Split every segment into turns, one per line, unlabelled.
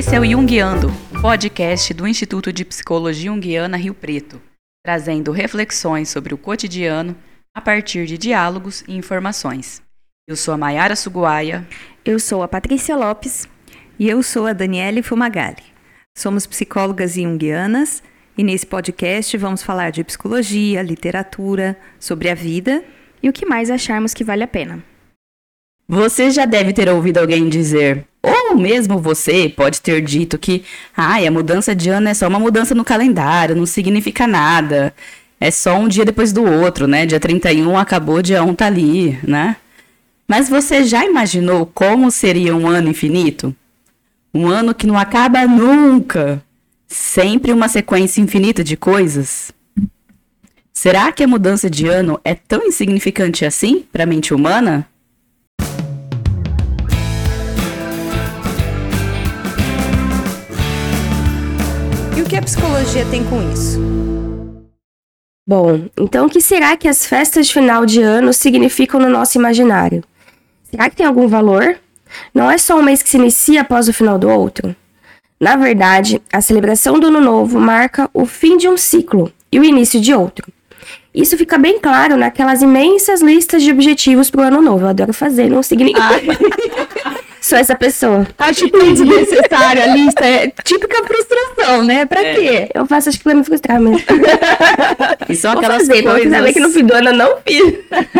Esse é o Jungiando, podcast do Instituto de Psicologia Junguiana Rio Preto, trazendo reflexões sobre o cotidiano a partir de diálogos e informações. Eu sou a Mayara Suguaia.
Eu sou a Patrícia Lopes.
E eu sou a Daniele Fumagalli. Somos psicólogas junguianas e nesse podcast vamos falar de psicologia, literatura, sobre a vida
e o que mais acharmos que vale a pena.
Você já deve ter ouvido alguém dizer, ou mesmo você pode ter dito que, ai, a mudança de ano é só uma mudança no calendário, não significa nada. É só um dia depois do outro, né? Dia 31 acabou, dia 1 tá ali, né? Mas você já imaginou como seria um ano infinito? Um ano que não acaba nunca. Sempre uma sequência infinita de coisas. Será que a mudança de ano é tão insignificante assim para a mente humana?
Que a psicologia tem com isso?
Bom, então o que será que as festas de final de ano significam no nosso imaginário? Será que tem algum valor? Não é só um mês que se inicia após o final do outro? Na verdade, a celebração do Ano Novo marca o fim de um ciclo e o início de outro. Isso fica bem claro naquelas imensas listas de objetivos para o ano novo. Eu adoro fazer, não significa. Ah. Sou essa pessoa.
Acho que é desnecessário. A lista é típica frustração, né? Pra é. quê?
Eu faço acho que pra me frustrar mesmo.
E são aquelas fazer,
coisas. Saber que no fim do ano eu não fiz.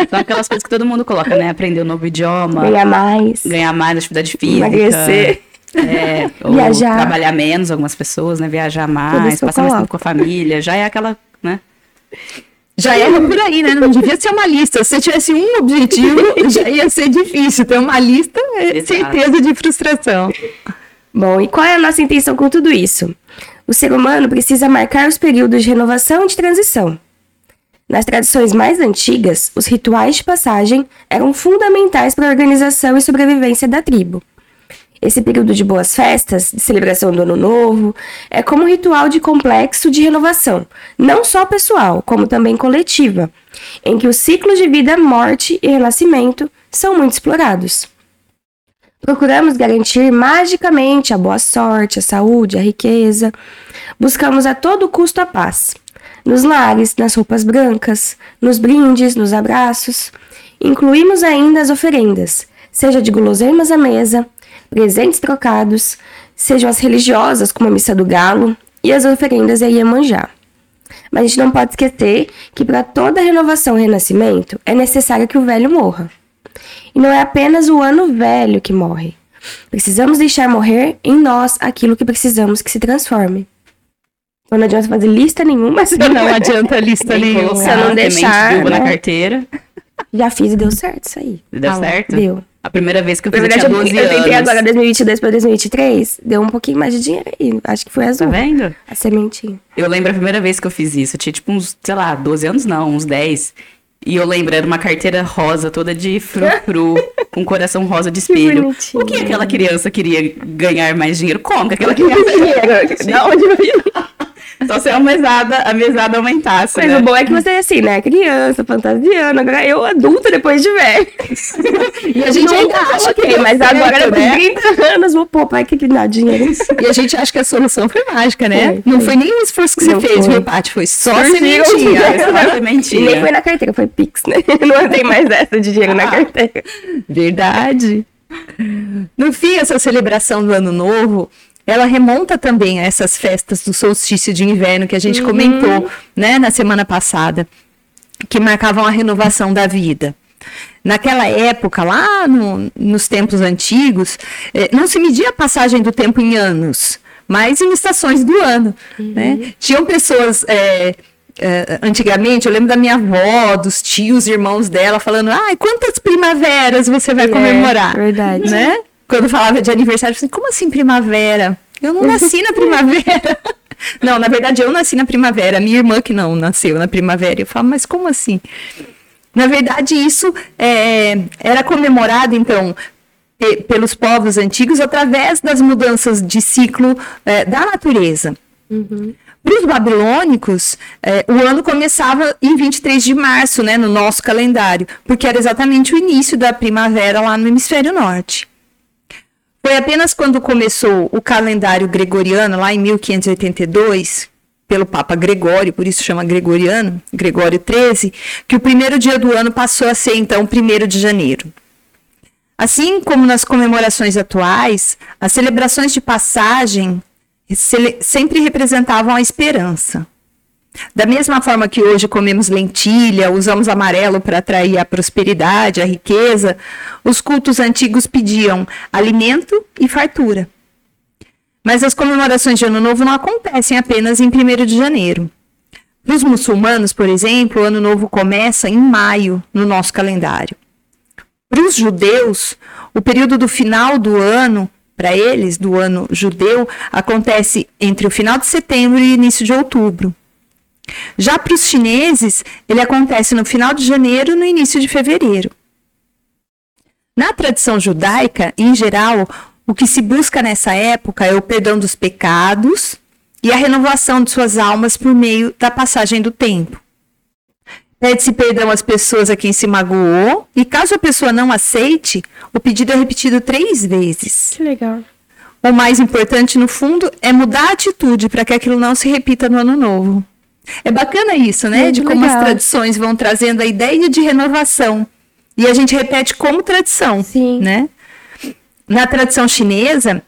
São aquelas coisas que todo mundo coloca, né? Aprender um novo idioma.
Ganhar mais.
Ganhar mais atividade física.
Emagrecer.
É, Viajar. Trabalhar menos, algumas pessoas, né? Viajar mais, passar mais tempo com a família. Já é aquela, né?
Já era por aí, né? Não devia ser uma lista. Se tivesse um objetivo, já ia ser difícil. Ter uma lista é Exato. certeza de frustração.
Bom, e qual é a nossa intenção com tudo isso? O ser humano precisa marcar os períodos de renovação e de transição. Nas tradições mais antigas, os rituais de passagem eram fundamentais para a organização e sobrevivência da tribo. Esse período de boas festas, de celebração do Ano Novo, é como um ritual de complexo de renovação, não só pessoal, como também coletiva, em que os ciclos de vida, morte e renascimento são muito explorados. Procuramos garantir magicamente a boa sorte, a saúde, a riqueza. Buscamos a todo custo a paz. Nos lares, nas roupas brancas, nos brindes, nos abraços. Incluímos ainda as oferendas, seja de guloseimas à mesa, presentes trocados, sejam as religiosas, como a missa do galo, e as oferendas a Iemanjá. Mas a gente não pode esquecer que para toda renovação e renascimento é necessário que o velho morra. E não é apenas o ano velho que morre. Precisamos deixar morrer em nós aquilo que precisamos que se transforme. Então não adianta fazer lista nenhuma.
Não adianta lista nenhuma.
Se eu não deixar.
Né? na carteira.
Já fiz e deu certo isso aí.
Deu ah, certo?
Deu.
A primeira vez que eu fiz, Na verdade, eu, tinha 12
eu, eu tentei agora 2022 para 2023, deu um pouquinho mais de dinheiro aí. Acho que foi azul.
Tá vendo?
A sementinha.
Eu lembro a primeira vez que eu fiz isso. Eu tinha tipo uns, sei lá, 12 anos não, uns 10. E eu lembro, era uma carteira rosa, toda de frufru, com coração rosa de espelho. Que o que aquela criança queria ganhar mais dinheiro? Como que aquela criança... dinheiro?
Da onde eu vi?
Só se a mesada, a mesada aumentasse.
Mas
né?
o bom é que você é assim, né? Criança, fantasiando. Agora eu, adulta, depois de velho.
e a gente ainda acha que.
Mas agora, com né? 30 anos, vou, pô, pai, que que dá dinheiro.
e a gente acha que a solução foi mágica, né? Foi, não foi nem o esforço que você não fez, meu Paty. Foi só sementinha.
Só sementinha.
E nem foi na carteira, foi Pix, né? Não tem mais essa de dinheiro na carteira.
Verdade. No fim, essa celebração do Ano Novo ela remonta também a essas festas do solstício de inverno que a gente uhum. comentou, né, na semana passada, que marcavam a renovação da vida. Naquela época, lá no, nos tempos antigos, eh, não se media a passagem do tempo em anos, mas em estações do ano. Uhum. Né? Tinham pessoas. Eh, antigamente, eu lembro da minha avó, dos tios, irmãos dela, falando: ai, quantas primaveras você vai é, comemorar?
Verdade.
Né? Quando falava de aniversário, eu falei, como assim primavera? Eu não nasci na primavera. não, na verdade eu nasci na primavera, minha irmã que não nasceu na primavera. Eu falo, mas como assim? Na verdade, isso é, era comemorado, então, pelos povos antigos através das mudanças de ciclo é, da natureza. Uhum. Para os babilônicos, é, o ano começava em 23 de março, né, no nosso calendário, porque era exatamente o início da primavera lá no hemisfério norte. Foi apenas quando começou o calendário gregoriano, lá em 1582, pelo Papa Gregório, por isso chama Gregoriano, Gregório XIII, que o primeiro dia do ano passou a ser então 1 de janeiro. Assim como nas comemorações atuais, as celebrações de passagem sempre representavam a esperança. Da mesma forma que hoje comemos lentilha, usamos amarelo para atrair a prosperidade, a riqueza, os cultos antigos pediam alimento e fartura. Mas as comemorações de Ano Novo não acontecem apenas em 1 de janeiro. Para os muçulmanos, por exemplo, o Ano Novo começa em maio no nosso calendário. Para os judeus, o período do final do ano, para eles, do ano judeu, acontece entre o final de setembro e início de outubro. Já para os chineses, ele acontece no final de janeiro e no início de fevereiro. Na tradição judaica, em geral, o que se busca nessa época é o perdão dos pecados e a renovação de suas almas por meio da passagem do tempo. Pede-se perdão às pessoas a quem se magoou e, caso a pessoa não aceite, o pedido é repetido três vezes.
Que legal.
O mais importante, no fundo, é mudar a atitude para que aquilo não se repita no ano novo. É bacana isso, né?
Muito
de como
legal.
as tradições vão trazendo a ideia de renovação. E a gente repete como tradição,
Sim.
né? Na tradição chinesa,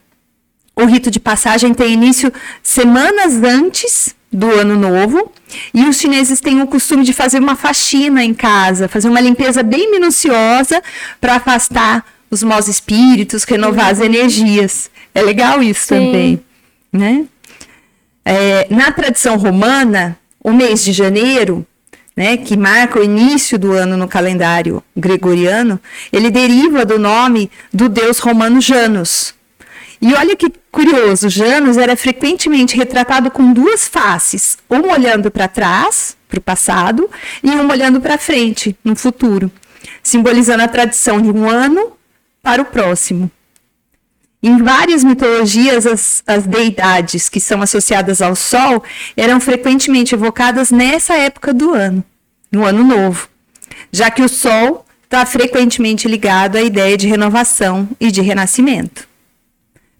o rito de passagem tem início semanas antes do ano novo, e os chineses têm o costume de fazer uma faxina em casa, fazer uma limpeza bem minuciosa para afastar os maus espíritos, renovar as energias. É legal isso
Sim.
também, né? É, na tradição romana, o mês de janeiro, né, que marca o início do ano no calendário gregoriano, ele deriva do nome do deus romano Janus. E olha que curioso, Janus era frequentemente retratado com duas faces, uma olhando para trás, para o passado, e uma olhando para frente, no futuro, simbolizando a tradição de um ano para o próximo. Em várias mitologias, as, as deidades que são associadas ao Sol eram frequentemente evocadas nessa época do ano, no Ano Novo, já que o Sol está frequentemente ligado à ideia de renovação e de renascimento.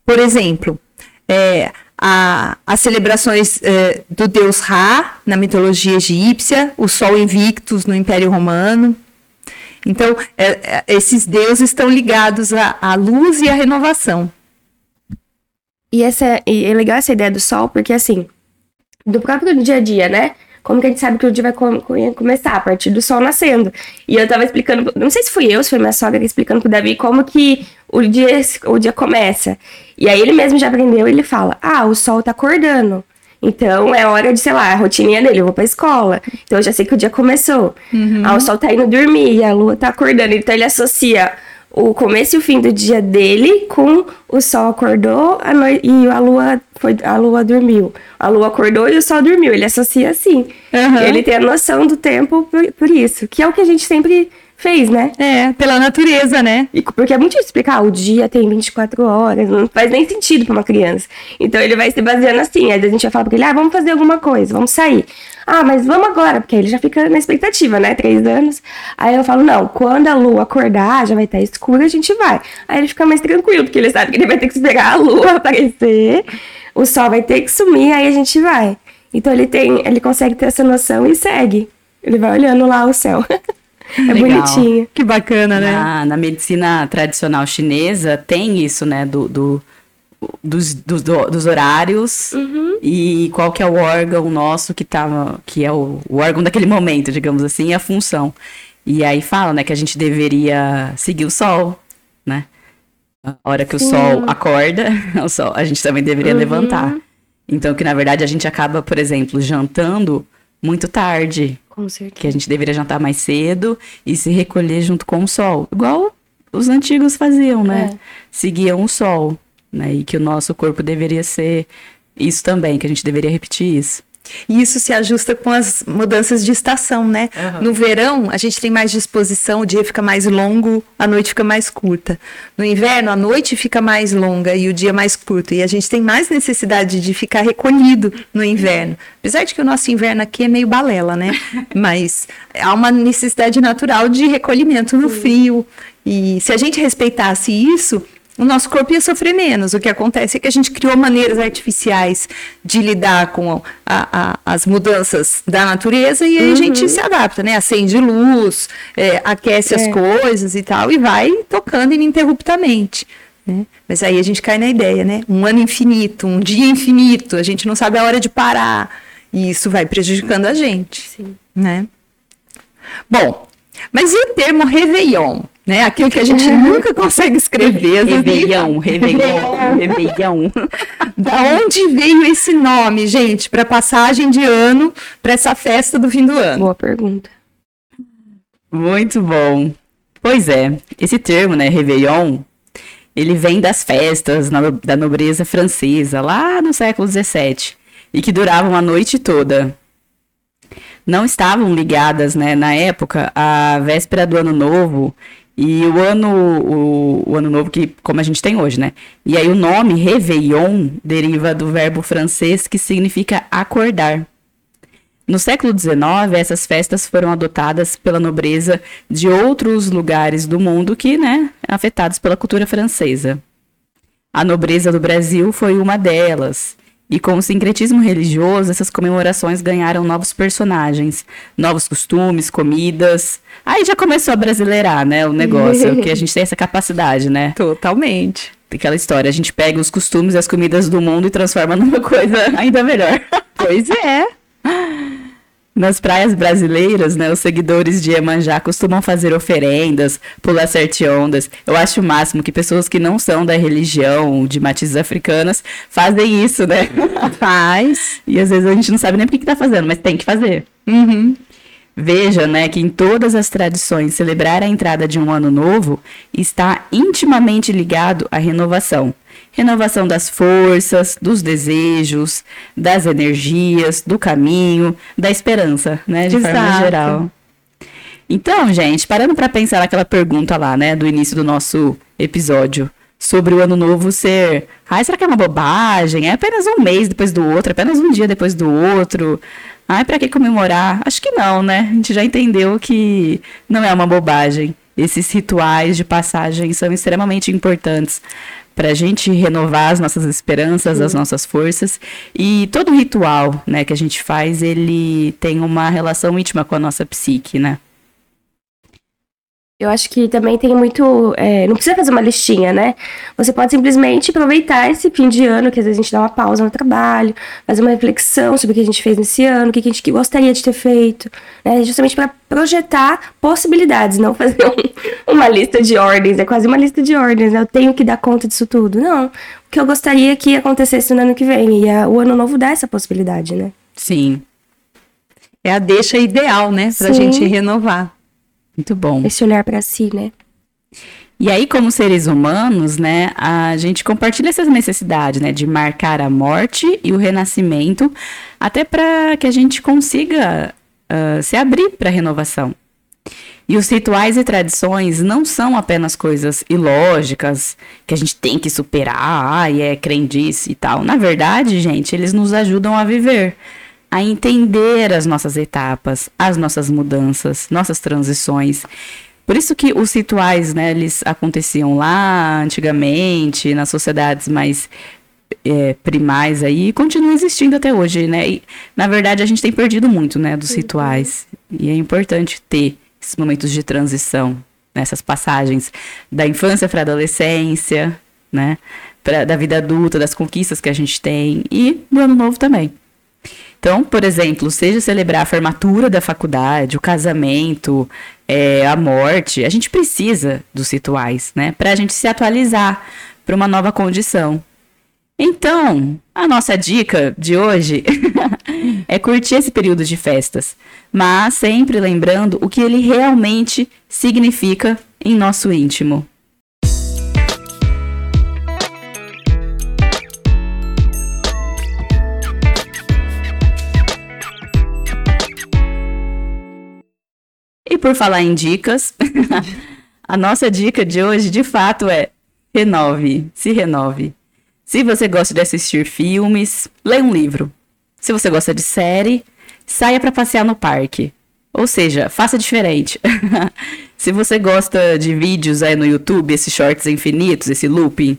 Por exemplo, é, a- as celebrações é, do deus Ra na mitologia egípcia, o Sol Invictus no Império Romano. Então, é, é, esses deuses estão ligados à, à luz e à renovação.
E, essa, é legal essa ideia do sol, porque assim, do próprio dia a dia, né? Como que a gente sabe que o dia vai com- com- começar? A partir do sol nascendo. E eu tava explicando, não sei se fui eu, se foi minha sogra explicando pro Davi como que o dia, o dia começa. E aí ele mesmo já aprendeu, ele fala: Ah, o sol tá acordando. Então é hora de, sei lá, a rotininha dele, eu vou pra escola. Então eu já sei que o dia começou. Ah, o sol tá indo dormir e a lua tá acordando. Então ele associa o começo e o fim do dia dele com o sol acordou a noi- e a lua foi a lua dormiu. A lua acordou e o sol dormiu. Ele associa assim.
Aham.
Ele tem a noção do tempo por, por isso, que é o que a gente sempre fez, né?
É, pela natureza, né?
E porque é muito difícil explicar, o dia tem 24 horas, não faz nem sentido pra uma criança. Então ele vai se baseando assim, aí a gente vai falar pra ele, ah, vamos fazer alguma coisa, vamos sair. Ah, mas vamos agora, porque aí ele já fica na expectativa, né? Três anos. Aí eu falo, não, quando a lua acordar, já vai estar escuro, a gente vai. Aí ele fica mais tranquilo, porque ele sabe que ele vai ter que esperar a lua aparecer, o sol vai ter que sumir, aí a gente vai. Então ele tem, ele consegue ter essa noção e segue. Ele vai olhando lá o céu. é
Legal.
bonitinho.
Que bacana, né?
Na, na medicina tradicional chinesa tem isso, né? Do, do- dos, dos, do- dos horários e qual que é o órgão nosso que tava, que é o, o órgão daquele momento, digamos assim, e a função. E aí fala, né, que a gente deveria seguir o sol, né? A hora que o sol acorda, o sol, a gente também deveria levantar. Então, que na verdade a gente acaba, por exemplo, jantando muito tarde,
Com certeza.
que a gente deveria jantar mais cedo e se recolher junto com o sol, igual os antigos faziam, né?
É.
Seguiam o sol, né? E que o nosso corpo deveria ser isso também, que a gente deveria repetir isso.
E isso se ajusta com as mudanças de estação, né?
Aham.
No verão, a gente tem mais disposição, o dia fica mais longo, a noite fica mais curta. No inverno, a noite fica mais longa e o dia mais curto. E a gente tem mais necessidade de ficar recolhido no inverno. Apesar de que o nosso inverno aqui é meio balela, né? Mas há uma necessidade natural de recolhimento no frio. E se a gente respeitasse isso, o nosso corpo ia sofrer menos. O que acontece é que a gente criou maneiras artificiais de lidar com a, a, as mudanças da natureza e aí uhum. a gente se adapta, né? Acende luz, é, aquece é. as coisas e tal, e vai tocando ininterruptamente. Né? Mas aí a gente cai na ideia, né? Um ano infinito, um dia infinito, a gente não sabe a hora de parar. E isso vai prejudicando a gente. Sim. Né? Bom, mas e o termo Réveillon? Né? Aquilo que a gente nunca consegue escrever.
Réveillon, Réveillon, Réveillon.
da onde veio esse nome, gente, para passagem de ano, para essa festa do fim do ano?
Boa pergunta.
Muito bom. Pois é, esse termo, né, Réveillon, ele vem das festas na, da nobreza francesa, lá no século XVII, e que duravam a noite toda não estavam ligadas, né, na época, à véspera do ano novo e o ano, o, o, ano novo que, como a gente tem hoje, né? E aí o nome Réveillon deriva do verbo francês que significa acordar. No século XIX, essas festas foram adotadas pela nobreza de outros lugares do mundo que, né, afetados pela cultura francesa. A nobreza do Brasil foi uma delas. E com o sincretismo religioso, essas comemorações ganharam novos personagens, novos costumes, comidas. Aí já começou a brasileirar, né, o negócio, que a gente tem essa capacidade, né?
Totalmente.
Aquela história, a gente pega os costumes e as comidas do mundo e transforma numa coisa ainda melhor.
Pois é.
Nas praias brasileiras, né, os seguidores de Iemanjá costumam fazer oferendas, pular sete ondas. Eu acho o máximo que pessoas que não são da religião, de matizes africanas, fazem isso, né?
Faz.
E às vezes a gente não sabe nem por que, que tá fazendo, mas tem que fazer.
Uhum.
Veja, né, que em todas as tradições celebrar a entrada de um ano novo está intimamente ligado à renovação renovação das forças, dos desejos, das energias, do caminho, da esperança, né, de Exato. forma geral. Então, gente, parando para pensar naquela pergunta lá, né, do início do nosso episódio, sobre o ano novo ser, ai, será que é uma bobagem? É apenas um mês depois do outro, apenas um dia depois do outro. Ai, para que comemorar? Acho que não, né? A gente já entendeu que não é uma bobagem. Esses rituais de passagem são extremamente importantes para a gente renovar as nossas esperanças, as nossas forças. E todo ritual né, que a gente faz, ele tem uma relação íntima com a nossa psique, né?
Eu acho que também tem muito. É, não precisa fazer uma listinha, né? Você pode simplesmente aproveitar esse fim de ano, que às vezes a gente dá uma pausa no trabalho, fazer uma reflexão sobre o que a gente fez nesse ano, o que a gente gostaria de ter feito, né? Justamente para projetar possibilidades, não fazer um, uma lista de ordens, é quase uma lista de ordens, né? Eu tenho que dar conta disso tudo. Não. O que eu gostaria que acontecesse no ano que vem. E a, o ano novo dá essa possibilidade, né?
Sim. É a deixa ideal, né? Pra Sim. gente renovar.
Muito bom.
Esse olhar para si, né?
E aí, como seres humanos, né, a gente compartilha essas necessidades, né, de marcar a morte e o renascimento, até para que a gente consiga uh, se abrir para a renovação. E os rituais e tradições não são apenas coisas ilógicas que a gente tem que superar, ai, é crendice e tal. Na verdade, gente, eles nos ajudam a viver a entender as nossas etapas, as nossas mudanças, nossas transições. Por isso que os rituais, né, eles aconteciam lá antigamente, nas sociedades mais é, primais aí, e continuam existindo até hoje, né? E, na verdade, a gente tem perdido muito, né, dos rituais. E é importante ter esses momentos de transição, nessas passagens da infância para a adolescência, né? Pra, da vida adulta, das conquistas que a gente tem e do ano novo também. Então, por exemplo, seja celebrar a formatura da faculdade, o casamento, é, a morte, a gente precisa dos rituais, né? Para a gente se atualizar para uma nova condição. Então, a nossa dica de hoje é curtir esse período de festas, mas sempre lembrando o que ele realmente significa em nosso íntimo. Por falar em dicas, a nossa dica de hoje, de fato, é renove, se renove. Se você gosta de assistir filmes, leia um livro. Se você gosta de série, saia para passear no parque. Ou seja, faça diferente. Se você gosta de vídeos aí no YouTube, esses shorts infinitos, esse looping,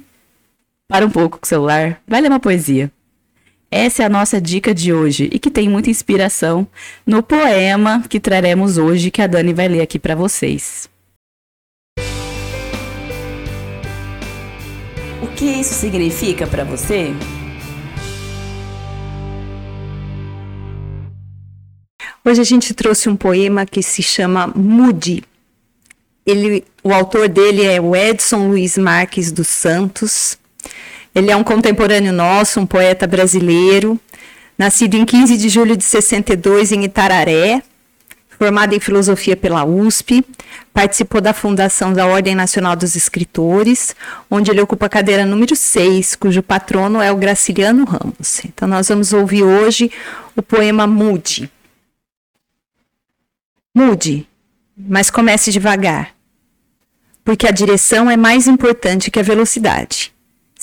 para um pouco com o celular, vai ler uma poesia. Essa é a nossa dica de hoje e que tem muita inspiração no poema que traremos hoje, que a Dani vai ler aqui para vocês. O que isso significa para você?
Hoje a gente trouxe um poema que se chama Mude. Ele, o autor dele é o Edson Luiz Marques dos Santos. Ele é um contemporâneo nosso, um poeta brasileiro, nascido em 15 de julho de 62 em Itararé, formado em filosofia pela USP, participou da fundação da Ordem Nacional dos Escritores, onde ele ocupa a cadeira número 6, cujo patrono é o Graciliano Ramos. Então nós vamos ouvir hoje o poema Mude. Mude, mas comece devagar, porque a direção é mais importante que a velocidade.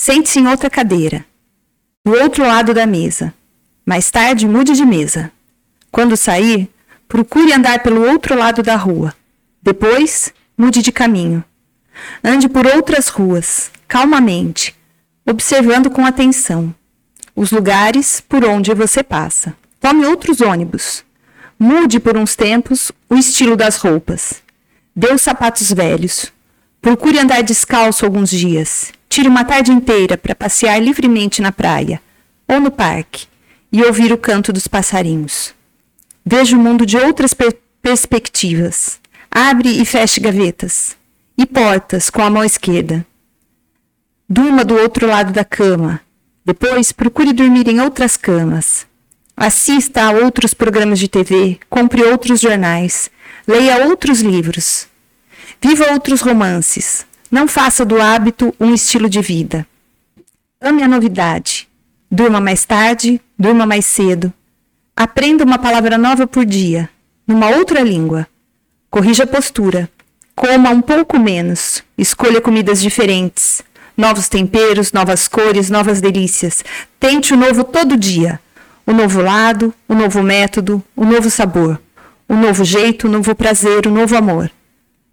Sente-se em outra cadeira, do outro lado da mesa. Mais tarde, mude de mesa. Quando sair, procure andar pelo outro lado da rua. Depois, mude de caminho. Ande por outras ruas, calmamente, observando com atenção os lugares por onde você passa. Tome outros ônibus. Mude por uns tempos o estilo das roupas. Dê os sapatos velhos. Procure andar descalço alguns dias. Tire uma tarde inteira para passear livremente na praia ou no parque e ouvir o canto dos passarinhos. Veja o mundo de outras per perspectivas. Abre e feche gavetas e portas com a mão esquerda. Durma do outro lado da cama. Depois, procure dormir em outras camas. Assista a outros programas de TV, compre outros jornais, leia outros livros, viva outros romances. Não faça do hábito um estilo de vida. Ame a novidade. Durma mais tarde, durma mais cedo. Aprenda uma palavra nova por dia, numa outra língua. Corrija a postura. Coma um pouco menos. Escolha comidas diferentes. Novos temperos, novas cores, novas delícias. Tente o novo todo dia o novo lado, o novo método, o novo sabor, o novo jeito, o novo prazer, o novo amor,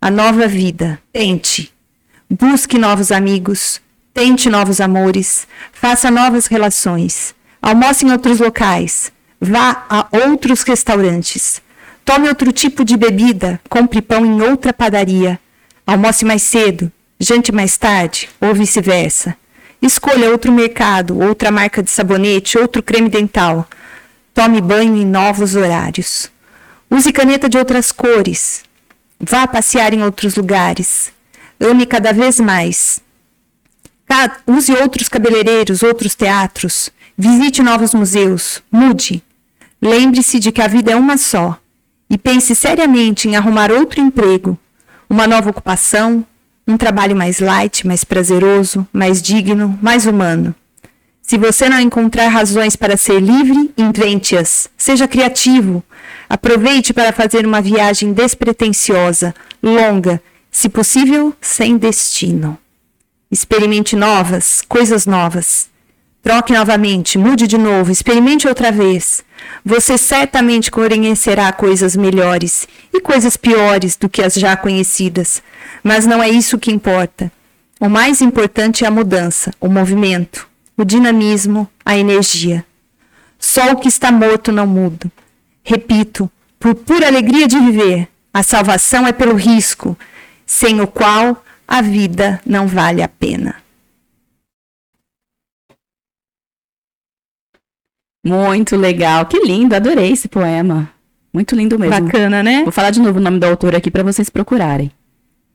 a nova vida. Tente. Busque novos amigos, tente novos amores, faça novas relações, almoce em outros locais, vá a outros restaurantes, tome outro tipo de bebida, compre pão em outra padaria, almoce mais cedo, jante mais tarde, ou vice-versa. Escolha outro mercado, outra marca de sabonete, outro creme dental. Tome banho em novos horários. Use caneta de outras cores. Vá passear em outros lugares. Ame cada vez mais. Use outros cabeleireiros, outros teatros. Visite novos museus. Mude. Lembre-se de que a vida é uma só. E pense seriamente em arrumar outro emprego, uma nova ocupação, um trabalho mais light, mais prazeroso, mais digno, mais humano. Se você não encontrar razões para ser livre, invente-as. Seja criativo. Aproveite para fazer uma viagem despretensiosa, longa, se possível, sem destino. Experimente novas, coisas novas. Troque novamente, mude de novo, experimente outra vez. Você certamente conhecerá coisas melhores e coisas piores do que as já conhecidas, mas não é isso que importa. O mais importante é a mudança, o movimento, o dinamismo, a energia. Só o que está morto não muda. Repito, por pura alegria de viver, a salvação é pelo risco, sem o qual a vida não vale a pena.
Muito legal, que lindo, adorei esse poema. Muito lindo mesmo.
Bacana, né?
Vou falar de novo o nome do autor aqui para vocês procurarem.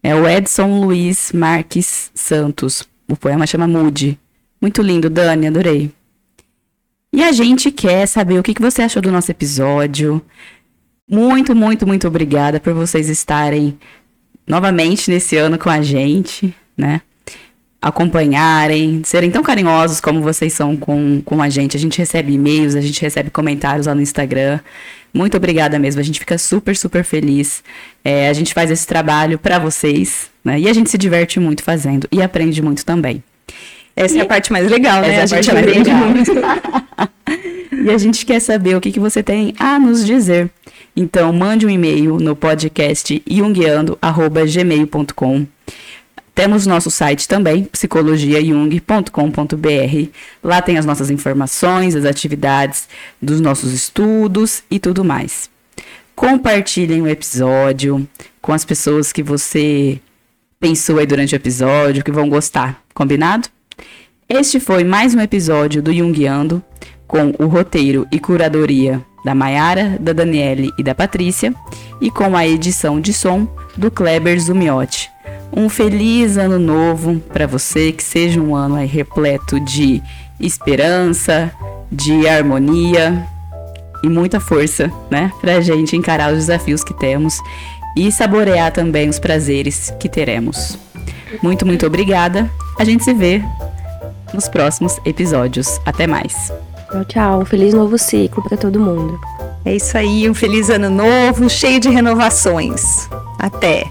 É o Edson Luiz Marques Santos. O poema chama Mude. Muito lindo, Dani, adorei. E a gente quer saber o que você achou do nosso episódio. Muito, muito, muito obrigada por vocês estarem novamente nesse ano com a gente, né? acompanharem, serem tão carinhosos como vocês são com, com a gente. A gente recebe e-mails, a gente recebe comentários lá no Instagram. Muito obrigada mesmo, a gente fica super, super feliz. É, a gente faz esse trabalho para vocês, né? E a gente se diverte muito fazendo e aprende muito também.
Essa e... é a parte mais legal, né?
Essa
a,
a gente aprende muito. e a gente quer saber o que, que você tem a nos dizer. Então, mande um e-mail no podcast junguiando.gmail.com. Temos nosso site também, psicologiajung.com.br. Lá tem as nossas informações, as atividades dos nossos estudos e tudo mais. Compartilhem o episódio com as pessoas que você pensou aí durante o episódio, que vão gostar. Combinado? Este foi mais um episódio do Jungiando, com o roteiro e curadoria da Maiara, da Daniele e da Patrícia, e com a edição de som do Kleber Zumiotti. Um feliz ano novo para você, que seja um ano repleto de esperança, de harmonia e muita força, né? Pra gente encarar os desafios que temos e saborear também os prazeres que teremos. Muito, muito obrigada. A gente se vê nos próximos episódios. Até mais.
Tchau, tchau. Feliz novo ciclo para todo mundo.
É isso aí, um feliz ano novo, cheio de renovações. Até!